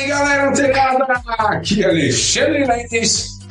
aí, galera antenada! Aqui é Alexandre Leite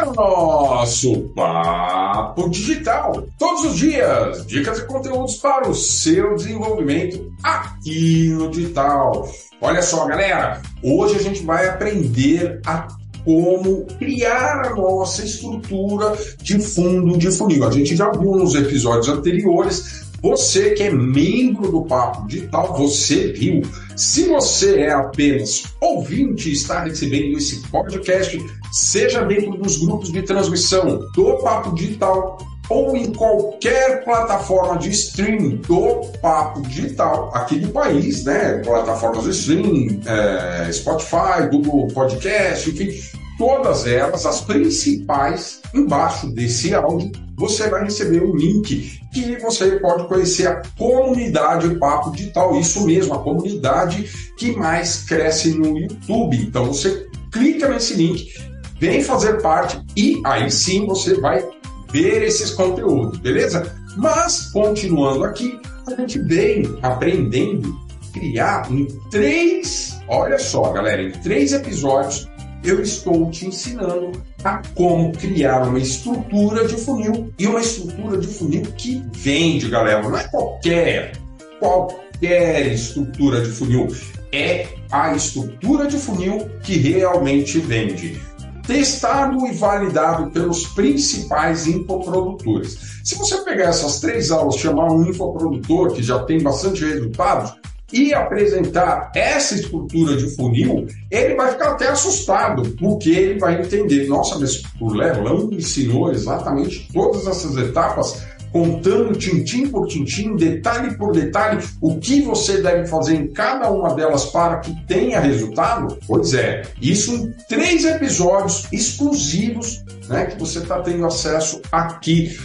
o nosso Papo Digital. Todos os dias, dicas e conteúdos para o seu desenvolvimento aqui no digital. Olha só, galera, hoje a gente vai aprender a como criar a nossa estrutura de fundo de funil. A gente já viu nos episódios anteriores você que é membro do Papo Digital, você viu. Se você é apenas ouvinte e está recebendo esse podcast, seja dentro dos grupos de transmissão do Papo Digital ou em qualquer plataforma de streaming do Papo Digital aqui do país, né? Plataformas de streaming, é, Spotify, Google Podcast, enfim, todas elas, as principais, embaixo desse áudio, você vai receber um link que você pode conhecer a comunidade Papo Digital. Isso mesmo, a comunidade que mais cresce no YouTube. Então você clica nesse link, vem fazer parte e aí sim você vai ver esses conteúdos, beleza? Mas continuando aqui, a gente vem aprendendo criar em três, olha só, galera, em três episódios eu estou te ensinando a como criar uma estrutura de funil e uma estrutura de funil que vende, galera. Não é qualquer, qualquer estrutura de funil. É a estrutura de funil que realmente vende. Testado e validado pelos principais infoprodutores. Se você pegar essas três aulas, chamar um infoprodutor que já tem bastante resultados, e apresentar essa estrutura de funil, ele vai ficar até assustado, porque ele vai entender, nossa, mas o Leblon ensinou exatamente todas essas etapas, contando tintim por tintim, detalhe por detalhe, o que você deve fazer em cada uma delas para que tenha resultado? Pois é, isso em três episódios exclusivos né, que você está tendo acesso aqui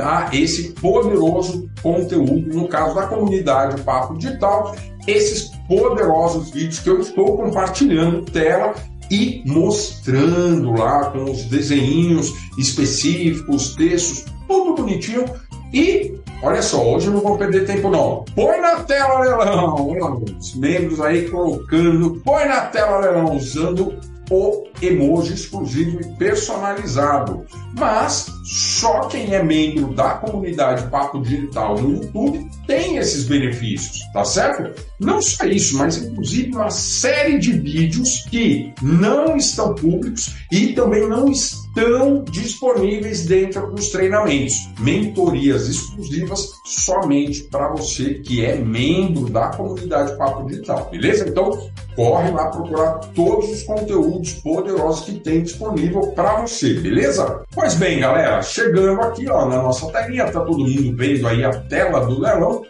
a esse poderoso conteúdo, no caso da comunidade Papo Digital, esses poderosos vídeos que eu estou compartilhando tela e mostrando lá com os desenhinhos específicos, textos, tudo bonitinho. E olha só, hoje eu não vou perder tempo não. Põe na tela, Leilão! Os membros aí colocando, põe na tela, Leilão, usando o emoji exclusivo e personalizado. Mas só quem é membro da comunidade Papo Digital no YouTube tem esses benefícios, tá certo? Não só isso, mas inclusive uma série de vídeos que não estão públicos e também não estão disponíveis dentro dos treinamentos. Mentorias exclusivas somente para você que é membro da comunidade Papo Digital, beleza? Então, corre lá procurar todos os conteúdos poderosos que tem disponível para você, beleza? Pois bem, galera, chegando aqui ó, na nossa telinha, tá todo mundo vendo aí a tela do leilão.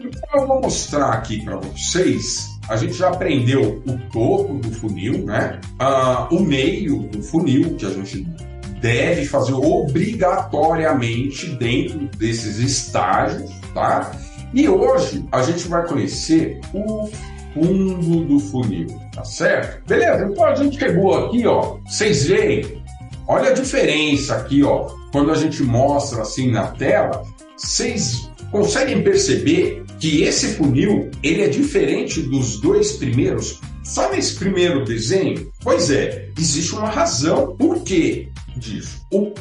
Então eu vou mostrar aqui para vocês. A gente já aprendeu o topo do funil, né? Ah, o meio do funil, que a gente deve fazer obrigatoriamente dentro desses estágios, tá? E hoje a gente vai conhecer o fundo do funil, tá certo? Beleza, então a gente chegou aqui, ó. Vocês veem? Olha a diferença aqui, ó. Quando a gente mostra assim na tela, vocês conseguem perceber que esse funil ele é diferente dos dois primeiros? Só nesse primeiro desenho? Pois é, existe uma razão por quê disso. O,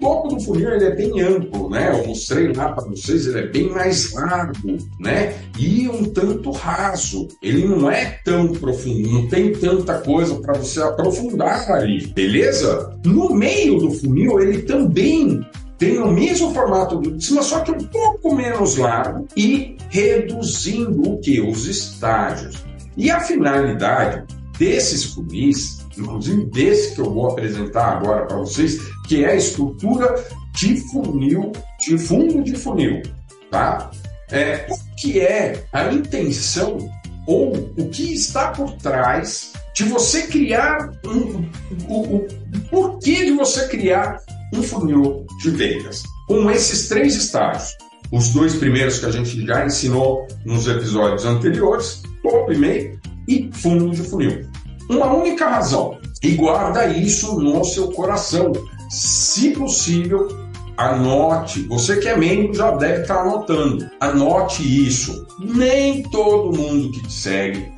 topo do funil ele é bem amplo, né? Eu mostrei lá para vocês, ele é bem mais largo, né? E um tanto raso. Ele não é tão profundo, não tem tanta coisa para você aprofundar ali, beleza? No meio do funil ele também tem o mesmo formato do cima, só que um pouco menos largo e reduzindo o que? Os estágios. E a finalidade desses funis, inclusive desse que eu vou apresentar agora para vocês, que é a estrutura de funil, de fundo de funil, tá? É, o que é a intenção ou o que está por trás de você criar um, o, o porquê de você criar um funil de vendas com esses três estágios. Os dois primeiros que a gente já ensinou nos episódios anteriores, topo e meio e fundo de funil. Uma única razão, e guarda isso no seu coração. Se possível, anote. Você que é membro já deve estar anotando. Anote isso. Nem todo mundo que te segue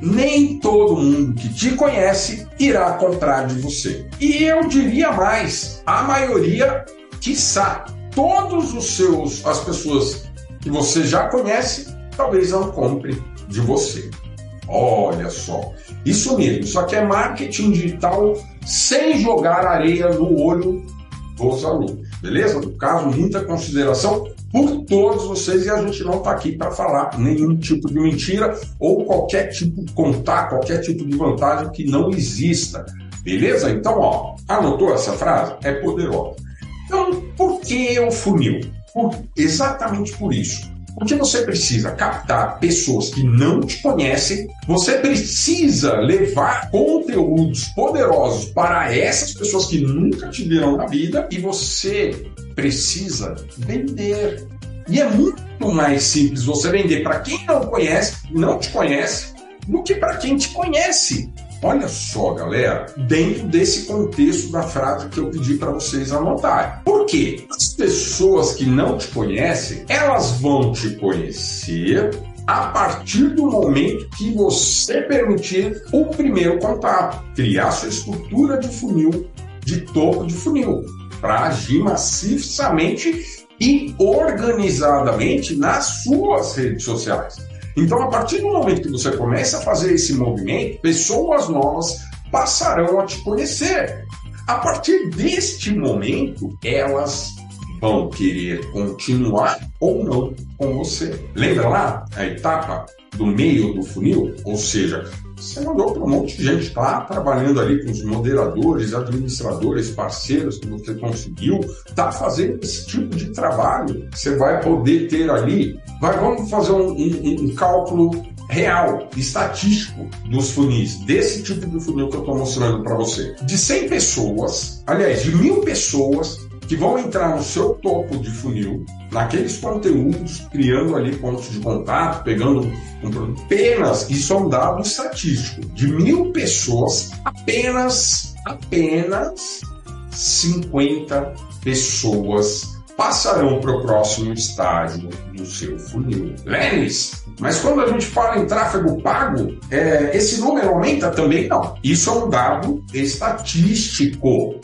nem todo mundo que te conhece irá comprar de você. E eu diria mais, a maioria, quiçá, todos os seus, as pessoas que você já conhece, talvez não compre de você. Olha só, isso mesmo, só que é marketing digital sem jogar areia no olho dos alunos, beleza? No caso, muita consideração por todos vocês e a gente não está aqui para falar nenhum tipo de mentira ou qualquer tipo de contar qualquer tipo de vantagem que não exista, beleza? Então, ó, anotou essa frase? É poderosa. Então, por que o funil? Por, exatamente por isso. Porque você precisa captar pessoas que não te conhecem, você precisa levar conteúdos poderosos para essas pessoas que nunca te viram na vida e você precisa vender. E é muito mais simples você vender para quem não conhece, não te conhece, do que para quem te conhece. Olha só, galera, dentro desse contexto da frase que eu pedi para vocês anotarem. Por quê? As pessoas que não te conhecem, elas vão te conhecer a partir do momento que você permitir o primeiro contato, criar sua estrutura de funil, de topo de funil, para agir maciçamente e organizadamente nas suas redes sociais. Então, a partir do momento que você começa a fazer esse movimento, pessoas novas passarão a te conhecer. A partir deste momento, elas vão querer continuar ou não com você. Lembra lá a etapa do meio do funil? Ou seja, você mandou para um monte de gente lá trabalhando ali com os moderadores, administradores, parceiros que você conseguiu, está fazendo esse tipo de trabalho. Você vai poder ter ali. Vai, vamos fazer um, um, um cálculo real, estatístico dos funis, desse tipo de funil que eu estou mostrando para você. De 100 pessoas, aliás, de mil pessoas que vão entrar no seu topo de funil, naqueles conteúdos, criando ali pontos de contato, pegando um produto. Apenas, isso é um dado estatístico, de mil pessoas, apenas, apenas 50 pessoas passarão para o próximo estágio do seu funil. Lenis, mas quando a gente fala em tráfego pago, é, esse número aumenta também? Não. Isso é um dado estatístico.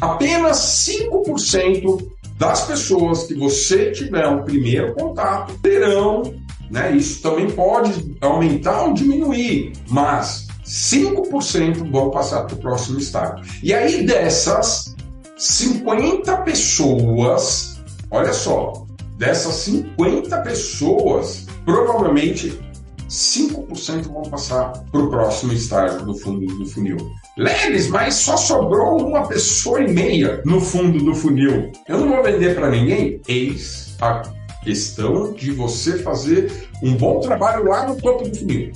Apenas 5% das pessoas que você tiver um primeiro contato terão, né? Isso também pode aumentar ou diminuir, mas 5% vão passar para o próximo estágio. E aí dessas 50 pessoas, olha só, dessas 50 pessoas, provavelmente 5% vão passar para o próximo estágio do fundo do funil. Leves, mas só sobrou uma pessoa e meia no fundo do funil. Eu não vou vender para ninguém? Eis a questão de você fazer um bom trabalho lá no topo do funil.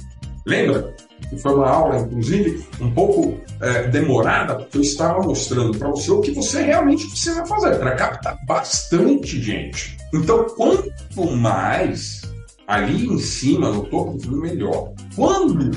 Lembra? Que foi uma aula, inclusive, um pouco é, demorada, porque eu estava mostrando para você o que você realmente precisa fazer para captar bastante gente. Então, quanto mais ali em cima, no topo do melhor. Quando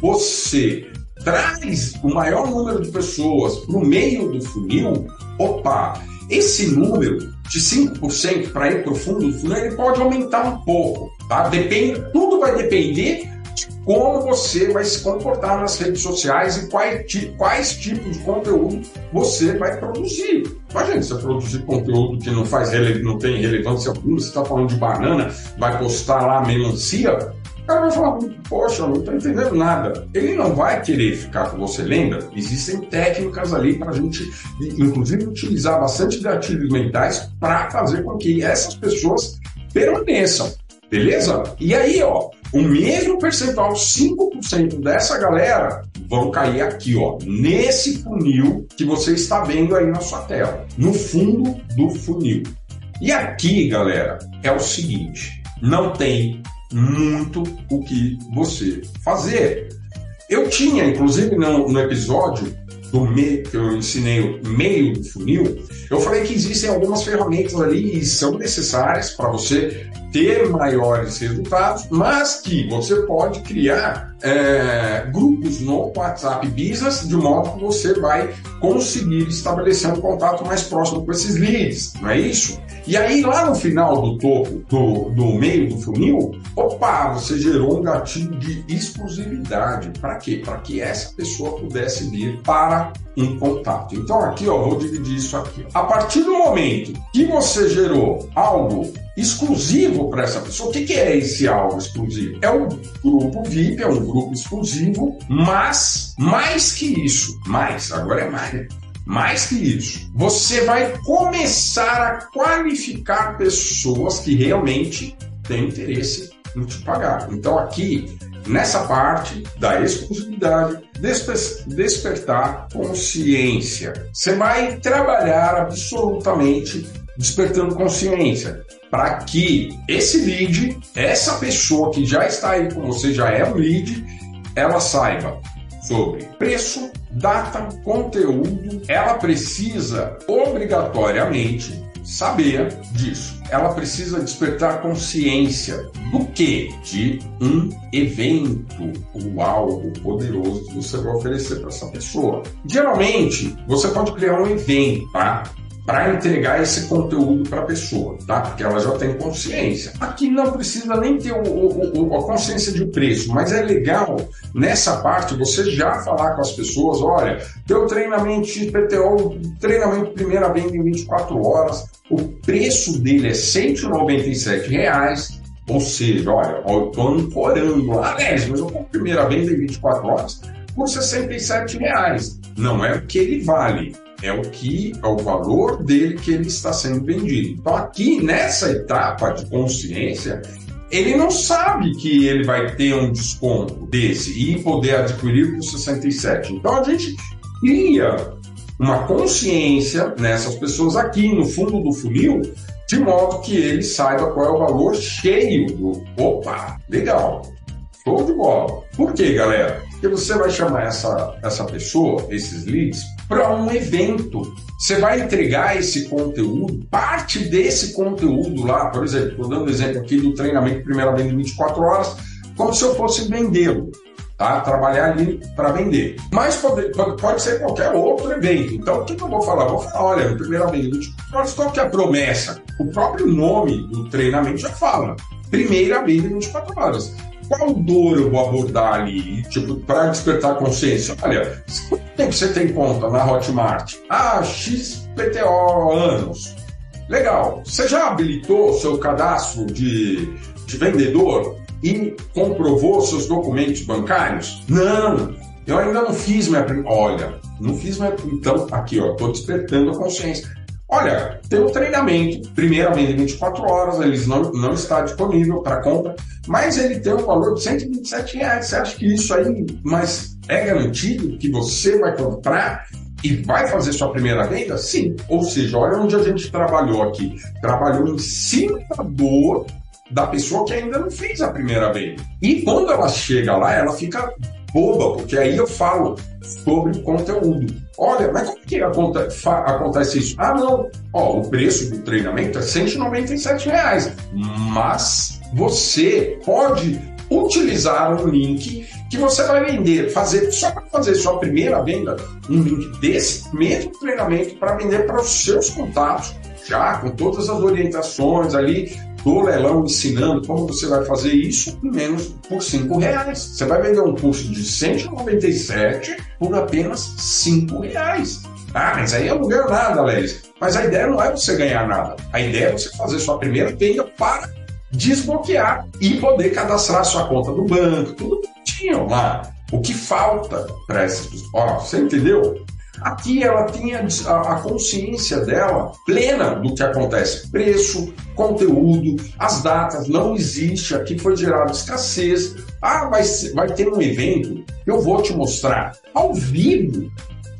você traz o maior número de pessoas para o meio do funil, opa, esse número de 5% para ir para o fundo do funil, ele pode aumentar um pouco, tá? Depende, tudo vai depender como você vai se comportar nas redes sociais e quais, quais tipos de conteúdo você vai produzir. Imagina você produzir conteúdo que não faz não tem relevância alguma, você está falando de banana, vai postar lá melancia, o cara vai falar, poxa, não estou entendendo nada. Ele não vai querer ficar com você, lembra? Existem técnicas ali para a gente, inclusive, utilizar bastante gatilhos mentais para fazer com que essas pessoas permaneçam. Beleza? E aí, ó, o mesmo percentual, 5% dessa galera, vão cair aqui, ó, nesse funil que você está vendo aí na sua tela, no fundo do funil. E aqui, galera, é o seguinte: não tem muito o que você fazer. Eu tinha, inclusive, no, no episódio do meio que eu ensinei o meio do funil, eu falei que existem algumas ferramentas ali e são necessárias para você ter maiores resultados, mas que você pode criar é, grupos no WhatsApp Business, de modo que você vai conseguir estabelecer um contato mais próximo com esses leads, não é isso? E aí, lá no final do topo, do, do meio do funil, opa, você gerou um gatilho de exclusividade. Para quê? Para que essa pessoa pudesse vir para um contato. Então, aqui, ó, vou dividir isso aqui. A partir do momento que você gerou algo exclusivo para essa pessoa, o que, que é esse algo exclusivo? É um grupo VIP, é um grupo exclusivo, mas mais que isso, mais, agora é mais mais que isso, você vai começar a qualificar pessoas que realmente têm interesse em te pagar. Então, aqui, nessa parte da exclusividade, desper despertar consciência. Você vai trabalhar absolutamente despertando consciência para que esse lead, essa pessoa que já está aí com você, já é um lead, ela saiba sobre preço, data, conteúdo, ela precisa obrigatoriamente saber disso. Ela precisa despertar consciência do que? De um evento ou algo poderoso que você vai oferecer para essa pessoa. Geralmente, você pode criar um evento, tá? Para entregar esse conteúdo para a pessoa, tá? Porque ela já tem consciência. Aqui não precisa nem ter o, o, o, a consciência de preço, mas é legal nessa parte você já falar com as pessoas, olha, teu treinamento XPTO, treinamento primeira venda em 24 horas, o preço dele é 197 reais, ou seja, olha, eu estou ancorando lá, mas eu compro primeira venda em 24 horas por 67 reais. Não é o que ele vale é o que é o valor dele que ele está sendo vendido. Então aqui nessa etapa de consciência, ele não sabe que ele vai ter um desconto desse e poder adquirir por 67. Então a gente cria uma consciência nessas pessoas aqui no fundo do funil, de modo que ele saiba qual é o valor cheio do. Opa, legal, show de bola. Por quê, galera? Porque você vai chamar essa, essa pessoa, esses leads, para um evento. Você vai entregar esse conteúdo, parte desse conteúdo lá, por exemplo, estou dando exemplo aqui do treinamento primeira venda em 24 horas, como se eu fosse vendê-lo. Tá? Trabalhar ali para vender. Mas pode, pode, ser qualquer outro evento. Então, o que, que eu vou falar? vou falar, olha, primeira venda em 24 horas, qual que é a promessa? O próprio nome do treinamento já fala. Primeira venda em 24 horas qual dor eu vou abordar ali, tipo, para despertar consciência? Olha, quanto tempo você tem conta na Hotmart? Ah, XPTO anos. Legal. Você já habilitou seu cadastro de, de vendedor e comprovou seus documentos bancários? Não. Eu ainda não fiz minha. Olha, não fiz minha. Então, aqui, ó, tô despertando a consciência. Olha, tem um treinamento, primeira venda em 24 horas, eles não, não está disponível para compra, mas ele tem um valor de 127 reais. Você acha que isso aí mas é garantido que você vai comprar e vai fazer sua primeira venda? Sim. Ou seja, olha onde a gente trabalhou aqui. Trabalhou em cima da dor da pessoa que ainda não fez a primeira venda. E quando ela chega lá, ela fica boba, porque aí eu falo sobre conteúdo. Olha, mas como que acontece, isso? Ah, não. Ó, o preço do treinamento é 197 reais, mas você pode utilizar um link que você vai vender, fazer só para fazer sua primeira venda, um link desse mesmo treinamento para vender para os seus contatos, já com todas as orientações ali, do leilão ensinando como você vai fazer isso em menos por cinco reais. Você vai vender um curso de 197 por apenas cinco reais. Ah, mas aí eu não ganho nada, Lélis. Mas a ideia não é você ganhar nada. A ideia é você fazer sua primeira venda para desbloquear e poder cadastrar sua conta do banco, tudo bonitinho lá. O que falta para essas pessoas? Ó, você entendeu? Aqui ela tinha a consciência dela plena do que acontece. Preço, conteúdo, as datas, não existe. Aqui foi gerada escassez. Ah, mas vai ter um evento, eu vou te mostrar ao vivo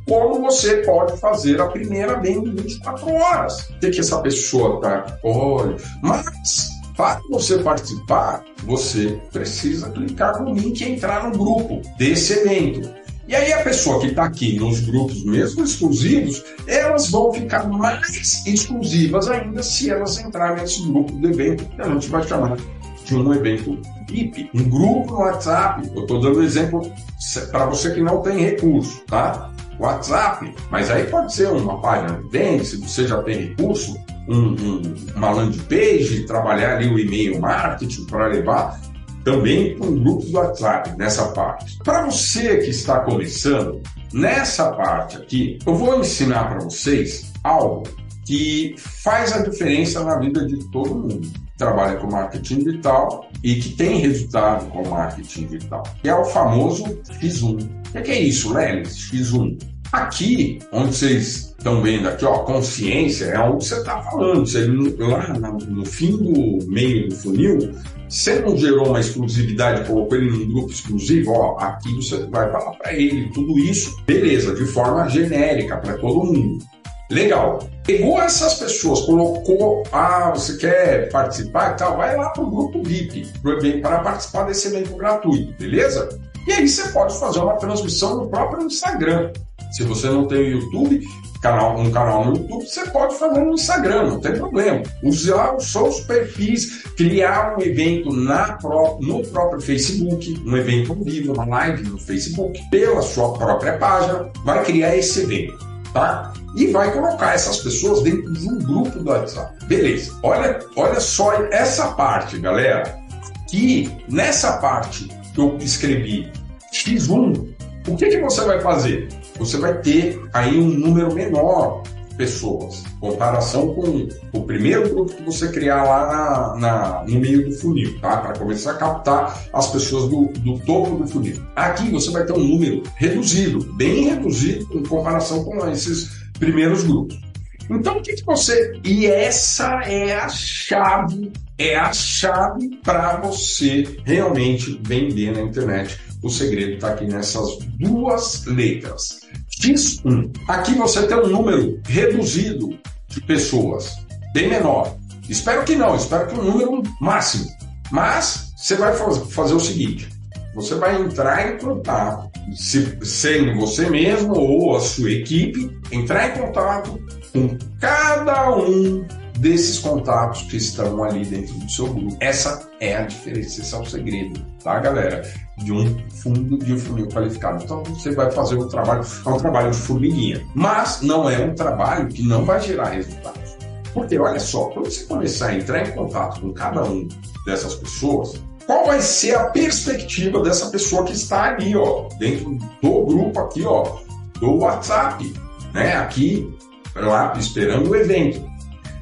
como você pode fazer a primeira venda em 24 horas. O que, que essa pessoa tá? Olha, mas para você participar, você precisa clicar no link e entrar no grupo desse evento. E aí a pessoa que está aqui nos grupos mesmo exclusivos, elas vão ficar mais exclusivas ainda se elas entrarem nesse grupo do evento que a gente vai chamar de um evento VIP, um grupo no WhatsApp. Eu estou dando exemplo para você que não tem recurso, tá? WhatsApp, mas aí pode ser uma página de venda, se você já tem recurso, um, um, uma landing page, trabalhar ali o e-mail marketing para levar também para um grupo do WhatsApp nessa parte. Para você que está começando, nessa parte aqui, eu vou ensinar para vocês algo que faz a diferença na vida de todo mundo. Trabalha com marketing digital e que tem resultado com marketing digital. Que é o famoso X1. O que é isso, Lelis? X1. Aqui, onde vocês estão vendo aqui, ó, consciência é onde você está falando. Você, lá no fim do meio do funil, você não gerou uma exclusividade, colocou ele num grupo exclusivo, ó, aqui você vai falar para ele tudo isso, beleza, de forma genérica para todo mundo. Legal. Pegou essas pessoas, colocou, ah, você quer participar e tal, vai lá para o grupo VIP para participar desse evento gratuito, beleza? E aí você pode fazer uma transmissão no próprio Instagram. Se você não tem o YouTube, canal, um canal no YouTube, você pode fazer no Instagram, não tem problema. Usar os seus perfis, criar um evento na no próprio Facebook, um evento ao vivo, uma live no Facebook, pela sua própria página, vai criar esse evento, tá? E vai colocar essas pessoas dentro de um grupo do WhatsApp. Beleza. Olha, olha só essa parte, galera. Que nessa parte que eu escrevi X1, o que, que você vai fazer? Você vai ter aí um número menor de pessoas, em comparação com o primeiro grupo que você criar lá na, na no meio do funil, tá? Para começar a captar as pessoas do, do topo do funil. Aqui você vai ter um número reduzido, bem reduzido em comparação com esses primeiros grupos. Então, o que, que você. E essa é a chave, é a chave para você realmente vender na internet o segredo está aqui nessas duas letras. X1. Aqui você tem um número reduzido de pessoas, bem menor. Espero que não, espero que um número máximo. Mas você vai fazer o seguinte: você vai entrar em contato, se, sendo você mesmo ou a sua equipe, entrar em contato com cada um desses contatos que estão ali dentro do seu grupo. Essa é a diferença, esse é o segredo, tá, galera? De um fundo de um funil qualificado. Então você vai fazer um trabalho, é um trabalho de formiguinha, mas não é um trabalho que não vai gerar resultados. Porque olha só, quando você começar a entrar em contato com cada um dessas pessoas, qual vai ser a perspectiva dessa pessoa que está ali, ó, dentro do grupo aqui, ó, do WhatsApp, né? Aqui, lá, esperando o evento.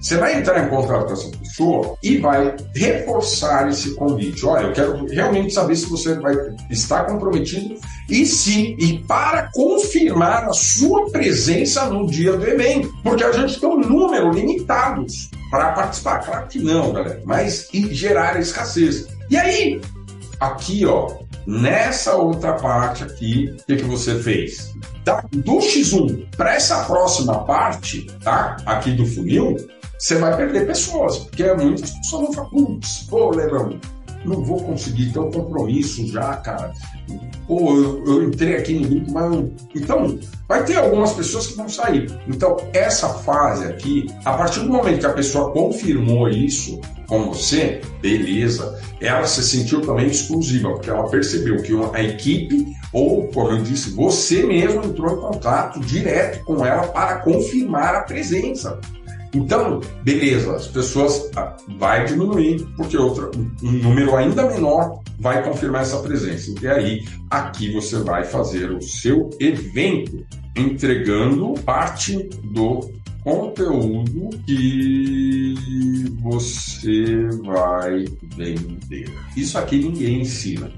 Você vai entrar em contato com essa pessoa e vai reforçar esse convite. Olha, eu quero realmente saber se você vai estar comprometido e sim, e para confirmar a sua presença no dia do evento. Porque a gente tem um número limitado para participar. Claro que não, galera, mas e gerar escassez. E aí, aqui, ó, nessa outra parte aqui, o que, que você fez? Da, do X1 para essa próxima parte, tá? Aqui do funil, você vai perder pessoas, porque muitas pessoas vão falar, putz, pô, Lebrão, não vou conseguir ter um compromisso já, cara. Pô, eu, eu entrei aqui no grupo, mas. Então, vai ter algumas pessoas que vão sair. Então, essa fase aqui, a partir do momento que a pessoa confirmou isso com você, beleza, ela se sentiu também exclusiva, porque ela percebeu que a equipe, ou, como eu disse, você mesmo entrou em contato direto com ela para confirmar a presença. Então, beleza, as pessoas ah, vai diminuir, porque outra, um número ainda menor vai confirmar essa presença. E aí, aqui você vai fazer o seu evento, entregando parte do conteúdo que você vai vender. Isso aqui ninguém ensina.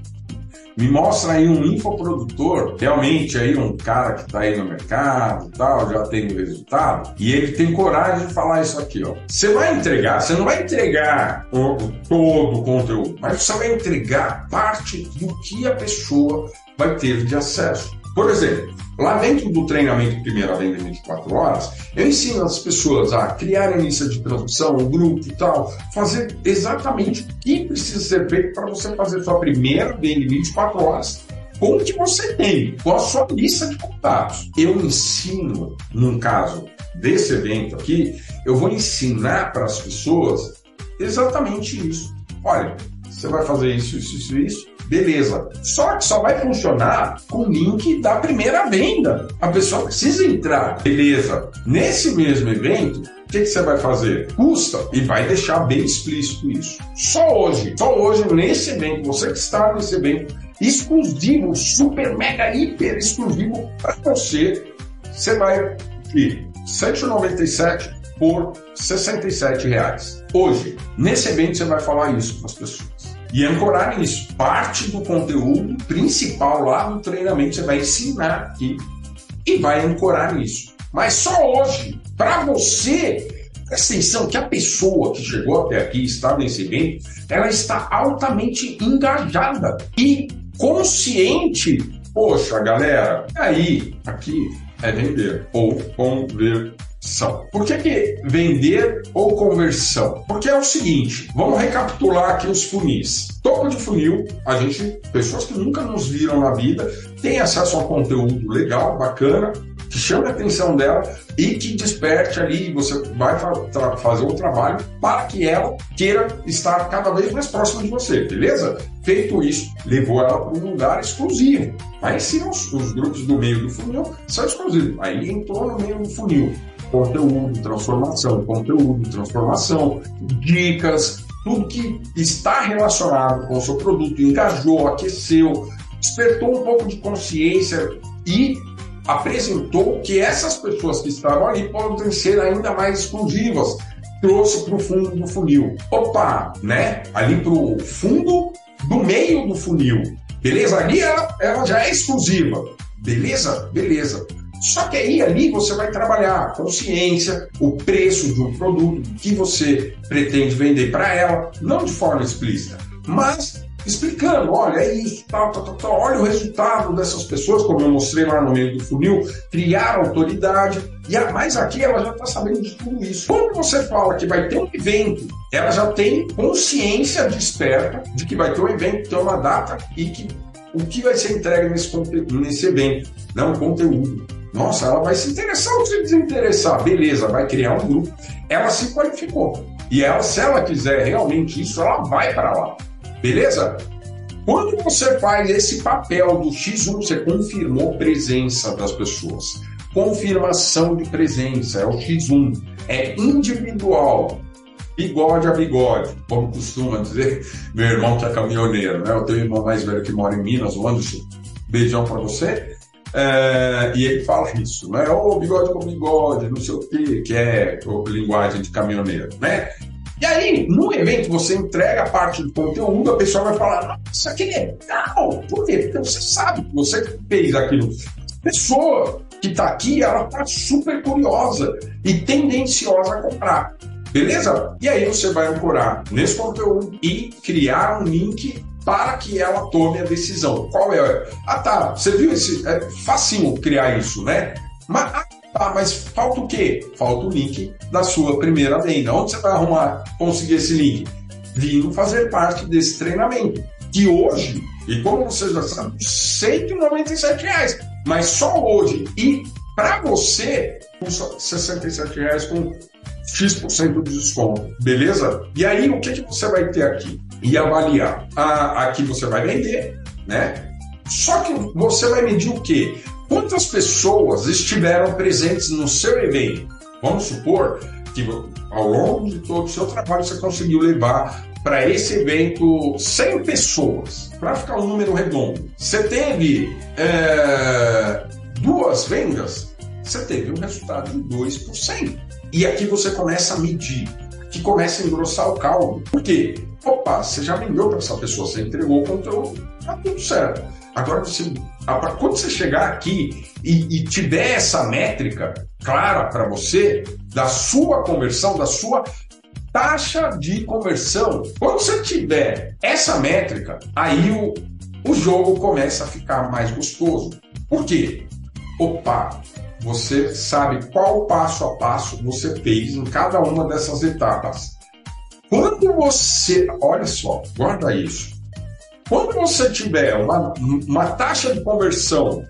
Me mostra aí um infoprodutor, realmente aí um cara que está aí no mercado tal, já tem o resultado, e ele tem coragem de falar isso aqui, ó. Você vai entregar, você não vai entregar o, todo o conteúdo, mas você vai entregar parte do que a pessoa vai ter de acesso. Por exemplo, lá dentro do treinamento Primeira Venda em 24 Horas, eu ensino as pessoas a criarem lista de transmissão, um grupo e tal, fazer exatamente o que precisa ser feito para você fazer sua primeira venda em 24 horas com o que você tem, com a sua lista de contatos. Eu ensino, num caso desse evento aqui, eu vou ensinar para as pessoas exatamente isso. Olha, você vai fazer isso, isso, isso, isso. Beleza. Só que só vai funcionar com o link da primeira venda. A pessoa precisa entrar. Beleza. Nesse mesmo evento, o que, que, você vai fazer? Custa e vai deixar bem explícito isso. Só hoje, só hoje, nesse evento, você que está nesse evento, exclusivo, super, mega, hiper exclusivo para você, você vai de 197 por 67 reais. Hoje, nesse evento, você vai falar isso para as pessoas. E ancorar nisso. Parte do conteúdo principal lá no treinamento você vai ensinar aqui e vai ancorar nisso. Mas só hoje, para você, presta atenção que a pessoa que chegou até aqui, está nesse evento, ela está altamente engajada e consciente. Poxa, galera, aí, aqui é vender ou conversão. Por que, que vender ou conversão? Porque é o seguinte, vamos recapitular aqui os funis. Topo de funil, a gente, pessoas que nunca nos viram na vida, tem acesso a um conteúdo legal, bacana, que chame a atenção dela e que desperte ali, você vai fazer o trabalho para que ela queira estar cada vez mais próxima de você, beleza? Feito isso, levou ela para um lugar exclusivo. Aí sim, os, os grupos do meio do funil são exclusivos. Aí entrou no meio do funil. Conteúdo, transformação, conteúdo, transformação, dicas, tudo que está relacionado com o seu produto, engajou, aqueceu, despertou um pouco de consciência e apresentou que essas pessoas que estavam ali podem ser ainda mais exclusivas. Trouxe para o fundo do funil. Opa, né? Ali para o fundo do meio do funil. Beleza? Ali ela, ela já é exclusiva. Beleza? Beleza. Só que aí ali você vai trabalhar a consciência, o preço de um produto que você pretende vender para ela, não de forma explícita, mas explicando, olha, é isso, tal, tal, tal, olha o resultado dessas pessoas, como eu mostrei lá no meio do funil, criar autoridade, e a, mais aqui ela já está sabendo de tudo isso. Quando você fala que vai ter um evento, ela já tem consciência desperta de que vai ter um evento, tem uma data e que o que vai ser entregue nesse, nesse evento, não né, conteúdo. Nossa, ela vai se interessar ou se desinteressar. Beleza, vai criar um grupo. Ela se qualificou. E ela, se ela quiser realmente isso, ela vai para lá. Beleza? Quando você faz esse papel do X1, você confirmou presença das pessoas. Confirmação de presença é o X1. É individual. Bigode a bigode, como costuma dizer meu irmão que é caminhoneiro, né? Eu tenho um irmão mais velho que mora em Minas, o Anderson. Beijão para você. É, e ele fala isso, né? Ô, bigode com bigode, não sei o quê, que é linguagem de caminhoneiro, né? E aí, no evento, você entrega a parte do conteúdo, a pessoa vai falar, nossa, que legal! Por quê? Porque você sabe que você fez aquilo. A pessoa que está aqui, ela está super curiosa e tendenciosa a comprar. Beleza? E aí você vai ancorar nesse conteúdo e criar um link para que ela tome a decisão. Qual é? Ah, tá. Você viu esse? É facinho criar isso, né? Mas ah, mas falta o quê? Falta o link da sua primeira venda. Onde você vai arrumar, conseguir esse link? Vindo fazer parte desse treinamento. Que hoje, e como você já sabe, 197 reais. Mas só hoje. E para você, custa 67 reais com X% de desconto. Beleza? E aí, o que, que você vai ter aqui? E avaliar. Ah, aqui você vai vender, né? Só que você vai medir o quê? Quantas pessoas estiveram presentes no seu evento? Vamos supor que ao longo de todo o seu trabalho você conseguiu levar para esse evento 100 pessoas, para ficar um número redondo. Você teve é, duas vendas, você teve um resultado de 2%. E aqui você começa a medir, que começa a engrossar o caldo. Por quê? Opa, você já vendeu para essa pessoa, você entregou o conteúdo, tá tudo certo. Agora, você, quando você chegar aqui e, e tiver essa métrica clara para você, da sua conversão, da sua taxa de conversão, quando você tiver essa métrica, aí o, o jogo começa a ficar mais gostoso. Por quê? Opa, você sabe qual passo a passo você fez em cada uma dessas etapas. Quando você, olha só, guarda isso. Quando você tiver uma, uma taxa de conversão,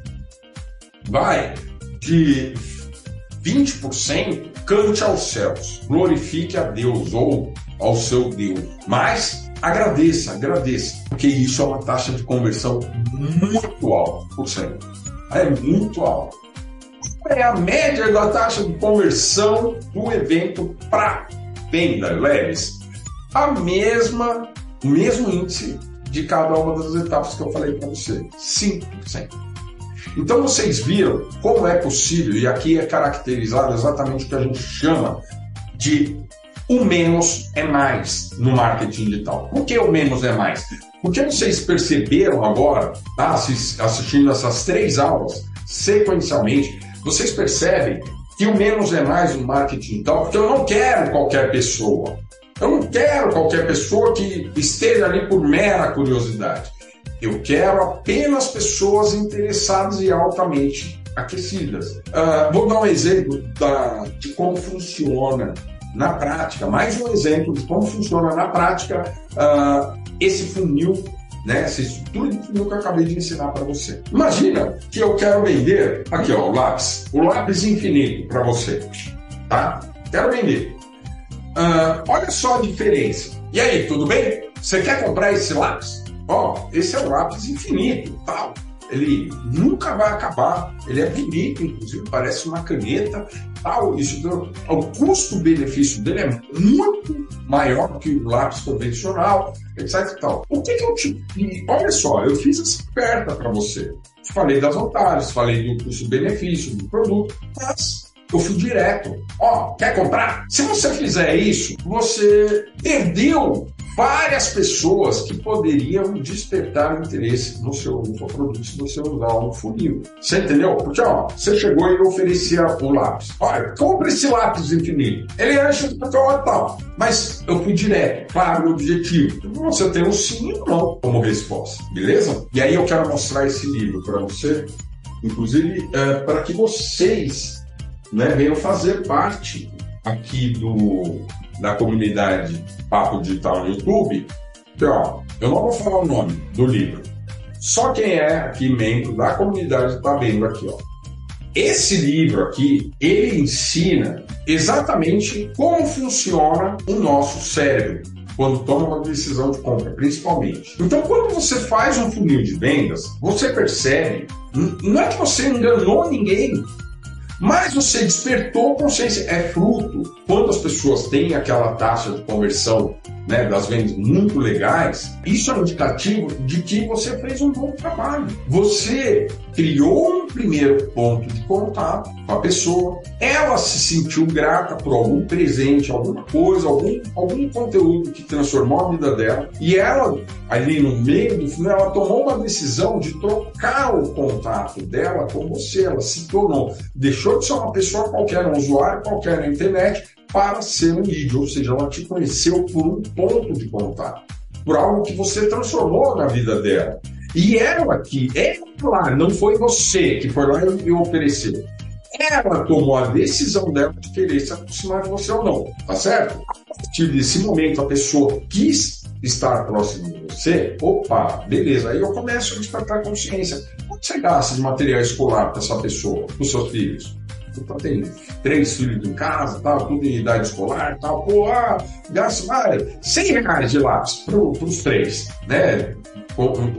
vai de 20%, cante aos céus, glorifique a Deus ou ao seu Deus. Mas agradeça, agradeça, porque isso é uma taxa de conversão muito alta por cento. É muito alta. É a média da taxa de conversão do evento para venda, leves. A mesma, o mesmo índice de cada uma das etapas que eu falei para você, 5%. Então vocês viram como é possível, e aqui é caracterizado exatamente o que a gente chama de o menos é mais no marketing digital. Por que o menos é mais? Porque vocês perceberam agora, tá, assistindo essas três aulas sequencialmente, vocês percebem que o menos é mais no marketing digital, porque eu não quero qualquer pessoa. Eu não quero qualquer pessoa que esteja ali por mera curiosidade. Eu quero apenas pessoas interessadas e altamente aquecidas. Uh, vou dar um exemplo da, de como funciona na prática, mais um exemplo de como funciona na prática uh, esse funil, né, essa estrutura de funil que eu acabei de ensinar para você. Imagina que eu quero vender, aqui ó, o lápis, o lápis infinito para você, tá? Quero vender. Uh, olha só a diferença. E aí, tudo bem? Você quer comprar esse lápis? Ó, esse é o lápis infinito, tal ele nunca vai acabar, ele é bonito, inclusive, parece uma caneta, tal, isso, o custo-benefício dele é muito maior que o lápis convencional, etc tal. O que, que eu te... Olha só, eu fiz essa oferta para você. Falei das vantagens, falei do custo-benefício do produto, mas eu fui direto. Ó, quer comprar? Se você fizer isso, você perdeu várias pessoas que poderiam despertar interesse no seu, no seu produto se você usar um funil. Você entendeu? Porque, ó, você chegou e oferecia o lápis. Olha, compre esse lápis infinito. Ele acha que tal, tal. Mas eu fui direto, o objetivo. Você tem um sim ou não como resposta, beleza? E aí eu quero mostrar esse livro para você, inclusive é, para que vocês né, venham fazer parte aqui do, da comunidade Papo Digital no YouTube, que, ó, eu não vou falar o nome do livro. Só quem é aqui membro da comunidade está vendo aqui, ó. Esse livro aqui, ele ensina exatamente como funciona o nosso cérebro quando toma uma decisão de compra, principalmente. Então, quando você faz um funil de vendas, você percebe, não é que você enganou ninguém, mas você despertou consciência. É fruto. Quando as pessoas têm aquela taxa de conversão né, das vendas muito legais, isso é um indicativo de que você fez um bom trabalho. Você criou um primeiro ponto de contato com a pessoa, ela se sentiu grata por algum presente, alguma coisa, algum, algum conteúdo que transformou a vida dela, e ela, ali no meio do filme, ela tomou uma decisão de trocar o contato dela com você. Ela se tornou, deixou de ser uma pessoa qualquer, um usuário qualquer na internet, para ser um lead, ou seja, ela te conheceu por um ponto de contato, por algo que você transformou na vida dela. E ela que, ela, não foi você que foi lá e ofereceu. Ela tomou a decisão dela de querer se aproximar de você ou não, tá certo? A partir desse momento, a pessoa quis estar próximo de você, opa, beleza, aí eu começo a despertar consciência. Quanto você gasta de material escolar para essa pessoa, para os seus filhos? Então tem três filhos em casa, tal, tudo em idade escolar, tal, pô, ah, gasto ah, 100 reais de lápis para os três, né?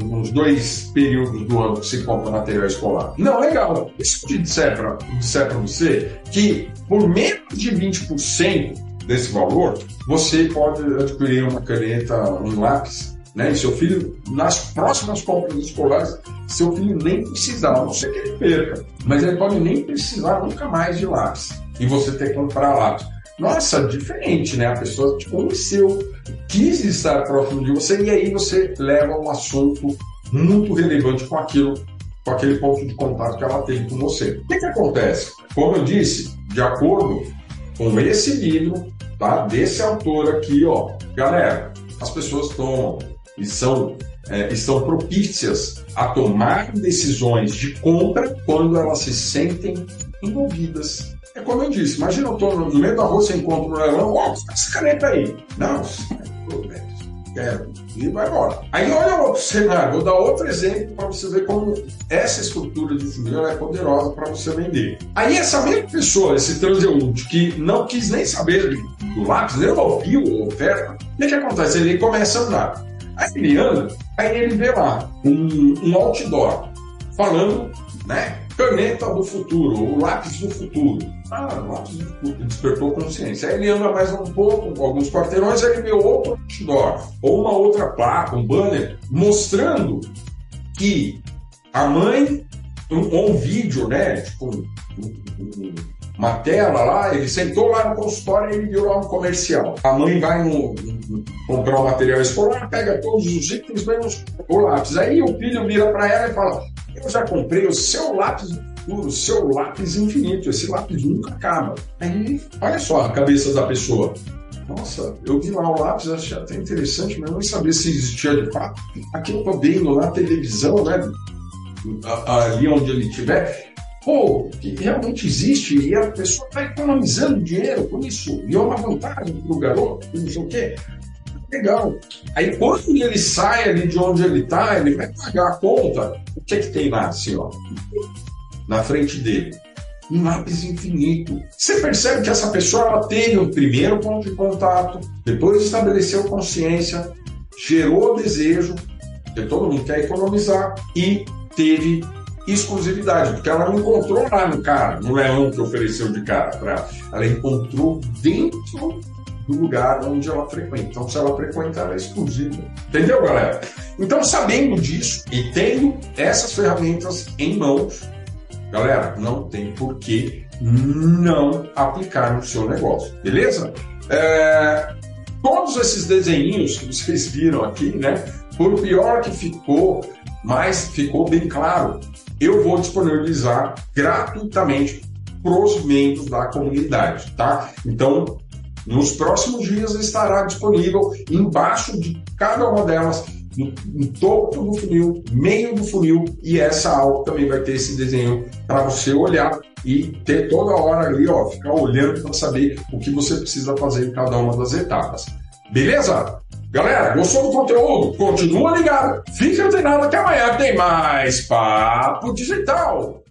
Nos dois períodos do ano que se compra material escolar. Não, legal. E se eu te disser para você que por menos de 20% desse valor, você pode adquirir uma caneta, um lápis né? E seu filho, nas próximas compras escolares, seu filho nem precisar, a não ser que ele perca, mas ele pode nem precisar nunca mais de lápis. E você ter que comprar lápis. Nossa, diferente, né? A pessoa te conheceu, quis estar próximo de você, e aí você leva um assunto muito relevante com aquilo, com aquele ponto de contato que ela tem com você. O que, que acontece? Como eu disse, de acordo com esse livro, tá? Desse autor aqui, ó, galera, as pessoas tomam e são, é, estão propícias a tomar decisões de compra quando elas se sentem envolvidas. É como eu disse, imagina eu estou no meio da rua, você encontra um leilão, ó, essa caneta aí. Não, quero. E vai embora. Aí olha outro cenário, vou dar outro exemplo para você ver como essa estrutura de funil é poderosa para você vender. Aí essa mesma pessoa, esse transeunte, que não quis nem saber do lápis, nem ouviu a oferta, o que acontece? Ele começa a andar. Aí ele anda, aí ele vê lá um, um outdoor falando, né? Caneta do futuro, o lápis do futuro. Ah, o lápis do futuro, despertou consciência. Aí ele anda mais um pouco, alguns quarteirões, aí ele vê outro outdoor, ou uma outra placa, um banner, mostrando que a mãe, um, ou um vídeo, né? Tipo, um, um, uma tela lá, ele sentou lá no consultório e ele viu lá um comercial. A mãe vai no, no comprar o material escolar, pega todos os itens, menos o lápis. Aí o filho vira para ela e fala: eu já comprei o seu lápis do futuro, o seu lápis infinito, esse lápis nunca acaba. Aí, olha só a cabeça da pessoa. Nossa, eu vi lá o lápis, achei até interessante, mas não sabia se existia de fato. Aquilo que eu vendo na televisão, né? Ali onde ele estiver, pô, que realmente existe e a pessoa está economizando dinheiro com isso, e é uma vantagem para o garoto, não sei o quê. Legal. Aí quando ele sai ali de onde ele está, ele vai pagar a conta. O que é que tem lá, assim, ó? Na frente dele. Um lápis infinito. Você percebe que essa pessoa ela teve um primeiro ponto de contato, depois estabeleceu consciência, gerou desejo, porque todo mundo quer economizar, e teve exclusividade, porque ela não encontrou lá no cara, no leão que ofereceu de cara para. Ela encontrou dentro do lugar onde ela frequenta. Então, se ela frequenta, ela é exclusiva. Entendeu, galera? Então, sabendo disso e tendo essas ferramentas em mãos, galera, não tem por que não aplicar no seu negócio, beleza? É, todos esses desenhinhos que vocês viram aqui, né? Por pior que ficou, mas ficou bem claro, eu vou disponibilizar gratuitamente para os membros da comunidade, tá? Então, nos próximos dias estará disponível embaixo de cada uma delas, no, no topo do funil, meio do funil, e essa aula também vai ter esse desenho para você olhar e ter toda hora ali, ó, ficar olhando para saber o que você precisa fazer em cada uma das etapas. Beleza? Galera, gostou do conteúdo? Continua ligado. Fique antenado que amanhã tem mais Papo Digital.